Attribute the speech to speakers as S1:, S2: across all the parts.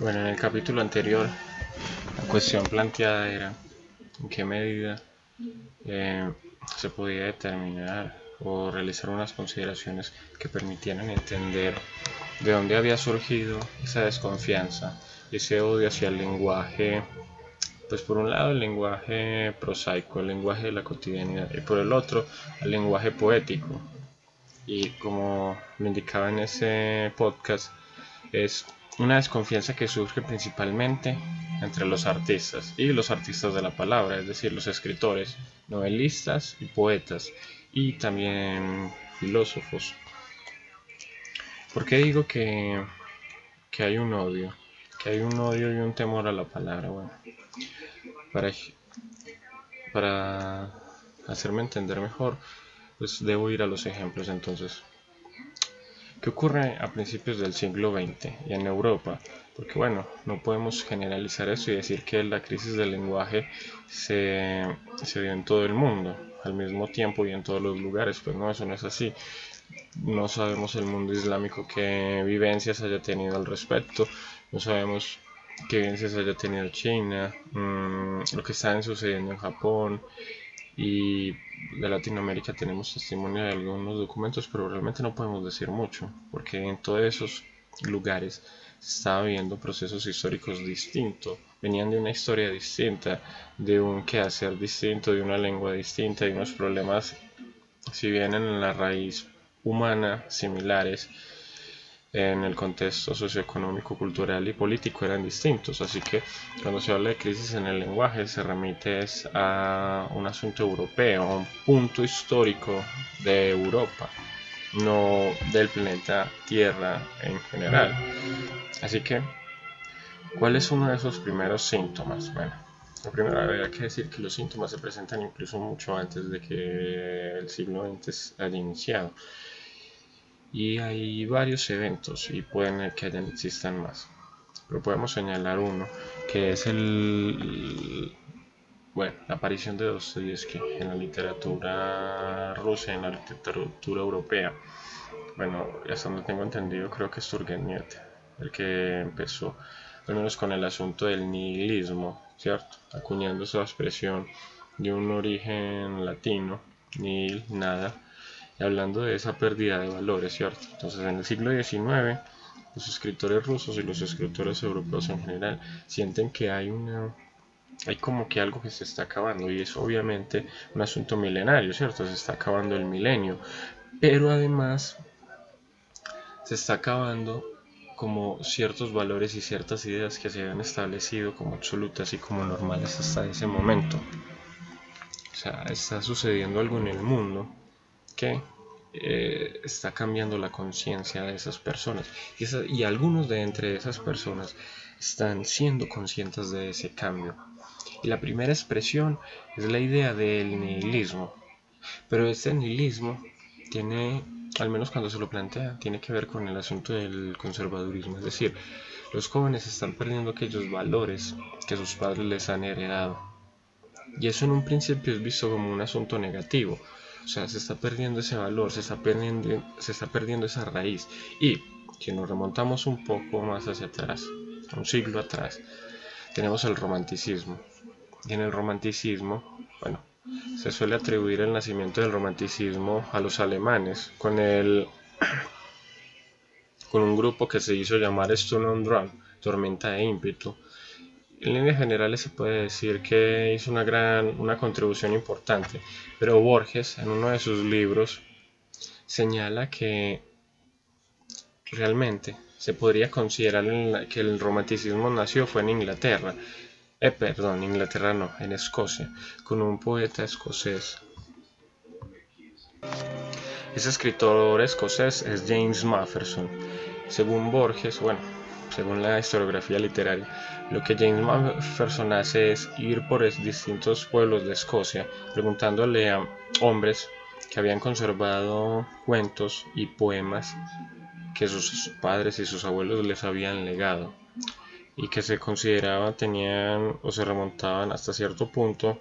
S1: Bueno, en el capítulo anterior la cuestión planteada era en qué medida eh, se podía determinar o realizar unas consideraciones que permitieran entender de dónde había surgido esa desconfianza, ese odio hacia el lenguaje, pues por un lado el lenguaje prosaico, el lenguaje de la cotidianidad, y por el otro el lenguaje poético. Y como lo indicaba en ese podcast, es una desconfianza que surge principalmente entre los artistas y los artistas de la palabra, es decir, los escritores, novelistas y poetas, y también filósofos. ¿Por qué digo que, que hay un odio? Que hay un odio y un temor a la palabra. Bueno, para, para hacerme entender mejor, pues debo ir a los ejemplos entonces. ¿Qué ocurre a principios del siglo XX y en Europa? Porque bueno, no podemos generalizar eso y decir que la crisis del lenguaje se, se dio en todo el mundo al mismo tiempo y en todos los lugares. Pues no, eso no es así. No sabemos el mundo islámico qué vivencias haya tenido al respecto. No sabemos qué vivencias haya tenido China, mmm, lo que está sucediendo en Japón, y de Latinoamérica tenemos testimonio de algunos documentos, pero realmente no podemos decir mucho, porque en todos esos lugares se estaba viviendo procesos históricos distintos, venían de una historia distinta, de un quehacer distinto, de una lengua distinta, de unos problemas, si bien en la raíz humana similares, en el contexto socioeconómico, cultural y político eran distintos. Así que cuando se habla de crisis en el lenguaje se remite a un asunto europeo, a un punto histórico de Europa, no del planeta Tierra en general. Así que, ¿cuál es uno de esos primeros síntomas? Bueno, lo primero habría que decir que los síntomas se presentan incluso mucho antes de que el siglo XX haya iniciado y hay varios eventos y pueden que hayan, existan más. Pero podemos señalar uno que es el bueno la aparición de Dostoyevsky en la literatura rusa en la literatura europea. Bueno hasta donde tengo entendido creo que es Turgenev el que empezó al menos con el asunto del nihilismo cierto acuñando esa expresión de un origen latino nihil nada hablando de esa pérdida de valores, ¿cierto? Entonces en el siglo XIX los escritores rusos y los escritores europeos en general sienten que hay una hay como que algo que se está acabando y es obviamente un asunto milenario, ¿cierto? Se está acabando el milenio, pero además se está acabando como ciertos valores y ciertas ideas que se habían establecido como absolutas y como normales hasta ese momento. O sea, está sucediendo algo en el mundo que eh, está cambiando la conciencia de esas personas y, algunos de entre esas personas están siendo conscientes de ese cambio. Y la primera expresión es la idea del nihilismo. Pero este nihilismo tiene, al menos cuando se lo plantea, tiene que ver con el asunto del conservadurismo. Es decir, los jóvenes están perdiendo aquellos valores que sus padres les han heredado. Y eso en un principio es visto como un asunto negativo, o sea, se está perdiendo ese valor, se está perdiendo, se está perdiendo esa raíz. Y si nos remontamos un poco más hacia atrás, un siglo atrás, tenemos el romanticismo. Y en el romanticismo, bueno, se suele atribuir el nacimiento del romanticismo a los alemanes, con el con un grupo que se hizo llamar Stone on Drum, Tormenta de ímpetu, en líneas generales se puede decir que hizo una gran una contribución importante, pero Borges en uno de sus libros señala que realmente se podría considerar que el romanticismo nació fue en Inglaterra, eh, perdón, Inglaterra no, en Escocia, con un poeta escocés. Ese escritor escocés es James Mafferson. Según Borges, bueno, según la historiografía literaria, lo que James Macpherson hace es ir por distintos pueblos de Escocia preguntándole a hombres que habían conservado cuentos y poemas que sus padres y sus abuelos les habían legado y que se consideraban tenían o se remontaban hasta cierto punto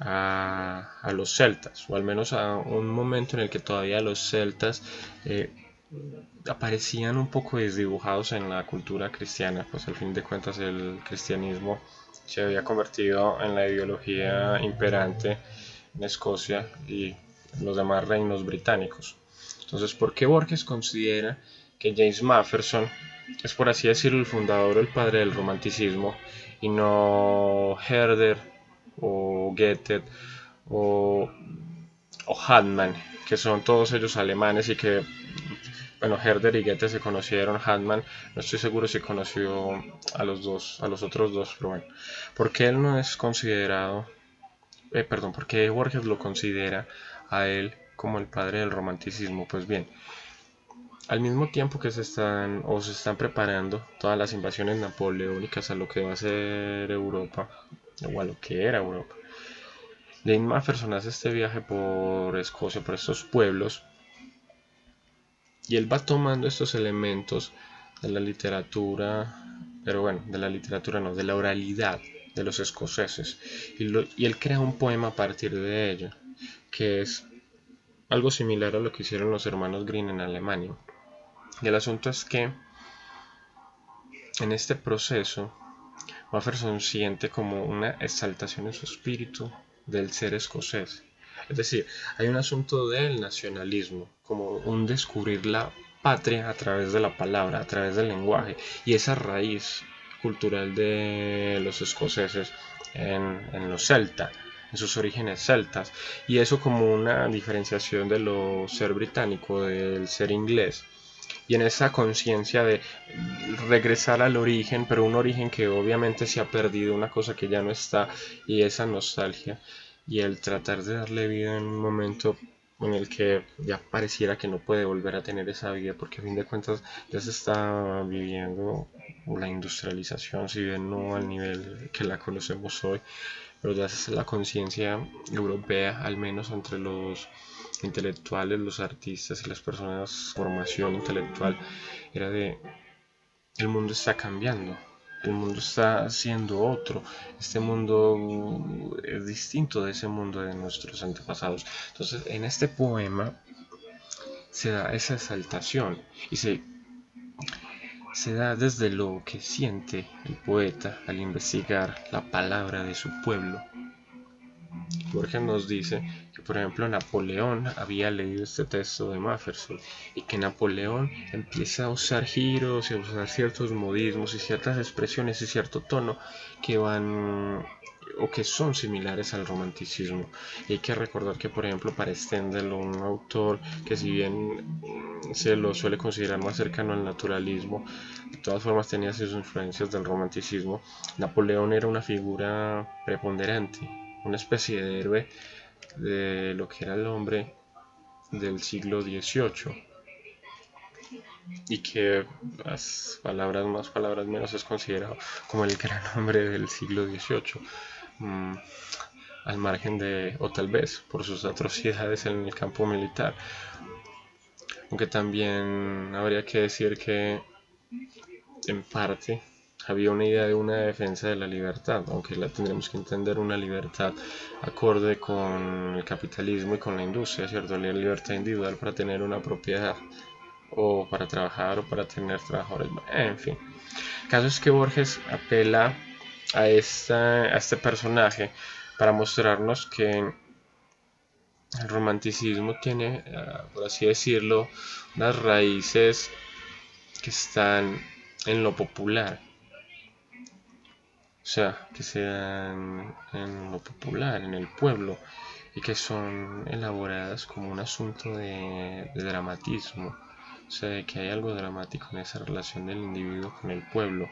S1: a, los celtas o al menos a un momento en el que todavía los celtas eh, aparecían un poco desdibujados en la cultura cristiana, pues al fin de cuentas el cristianismo se había convertido en la ideología imperante en Escocia y los demás reinos británicos. Entonces, ¿por qué Borges considera que James Mafferson es, por así decirlo, el fundador o el padre del romanticismo y no Herder o Goethe o, o Hadman, que son todos ellos alemanes y que bueno, Herder y Goethe se conocieron, Hadman, no estoy seguro si conoció a los dos, a los otros dos, pero bueno, ¿por qué él no es considerado, eh, perdón, por qué Borges lo considera a él como el padre del romanticismo? Pues bien, al mismo tiempo que se están o se están preparando todas las invasiones napoleónicas a lo que va a ser Europa, o a lo que era Europa, Jane Mafferson hace este viaje por Escocia, por estos pueblos, y él va tomando estos elementos de la literatura, pero bueno, de la literatura no, de la oralidad de los escoceses. Y, él crea un poema a partir de ello, que es algo similar a lo que hicieron los hermanos Green en Alemania. Y el asunto es que en este proceso, Mafferson siente como una exaltación en su espíritu del ser escocés. Es decir, hay un asunto del nacionalismo, como un descubrir la patria a través de la palabra, a través del lenguaje, y esa raíz cultural de los escoceses en, los celtas, en sus orígenes celtas, y eso como una diferenciación de lo ser británico, del ser inglés, y en esa conciencia de regresar al origen, pero un origen que obviamente se ha perdido, una cosa que ya no está, y esa nostalgia y el tratar de darle vida en un momento en el que ya pareciera que no puede volver a tener esa vida porque a fin de cuentas ya se está viviendo la industrialización si bien no al nivel que la conocemos hoy pero ya es la conciencia europea al menos entre los intelectuales los artistas y las personas formación intelectual era de el mundo está cambiando el mundo está siendo otro, este mundo es distinto de ese mundo de nuestros antepasados. Entonces, en este poema se da esa exaltación y se, se da desde lo que siente el poeta al investigar la palabra de su pueblo. Borges nos dice que, por ejemplo, Napoleón había leído este texto de Mafferson y que Napoleón empieza a usar giros y a usar ciertos modismos y ciertas expresiones y cierto tono que van o que son similares al romanticismo. Y hay que recordar que, por ejemplo, para Stendhal, un autor que si bien se lo suele considerar más cercano al naturalismo, de todas formas tenía sus influencias del romanticismo, Napoleón era una figura preponderante una especie de héroe de lo que era el hombre del siglo XVIII y que las palabras más, palabras menos es considerado como el gran hombre del siglo XVIII mm, al margen de, o tal vez por sus atrocidades en el campo militar. Aunque también habría que decir que en parte había una idea de una defensa de la libertad, aunque la tendremos que entender una libertad acorde con el capitalismo y con la industria, ¿cierto? La libertad individual para tener una propiedad o para trabajar o para tener trabajadores, en fin. El caso es que Borges apela a, esta, a este personaje para mostrarnos que el romanticismo tiene, eh, por así decirlo, unas raíces que están en lo popular, o sea, que sean en lo popular, en el pueblo, y que son elaboradas como un asunto de, dramatismo, o sea, que hay algo dramático en esa relación del individuo con el pueblo,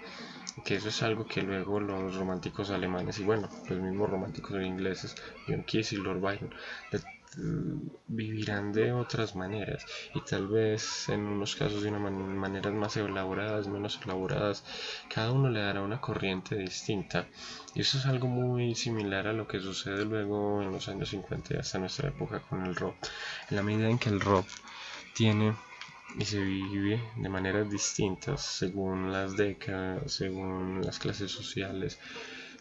S1: que eso es algo que luego los románticos alemanes y bueno, los mismos románticos ingleses, John Keats y Lord Byron, vivirán de otras maneras y tal vez en unos casos de una maneras más elaboradas, menos elaboradas, cada uno le dará una corriente distinta. Y eso es algo muy similar a lo que sucede luego en los años 50 y hasta nuestra época con el rock, en la medida en que el rock tiene y se vive de maneras distintas según las décadas, según las clases sociales,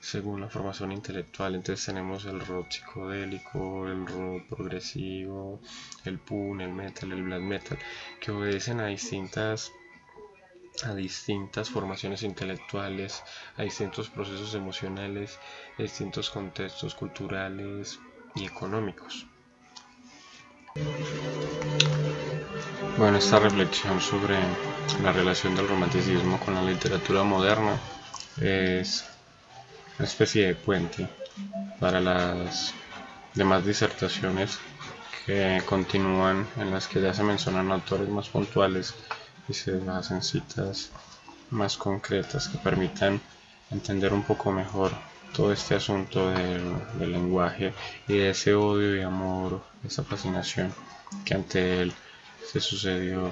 S1: según la formación intelectual. Entonces tenemos el rock psicodélico, el rock progresivo, el punk, el metal, el black metal, que obedecen a distintas a distintas formaciones intelectuales, a distintos procesos emocionales, a distintos contextos culturales y económicos. Bueno, esta reflexión sobre la relación del romanticismo con la literatura moderna es una especie de puente para las demás disertaciones que continúan en las que ya se mencionan autores más puntuales y se hacen citas más concretas que permitan entender un poco mejor todo este asunto del, del, lenguaje y de ese odio y amor, esa fascinación que ante él se sucedió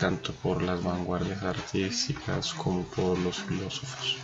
S1: tanto por las vanguardias artísticas como por los filósofos.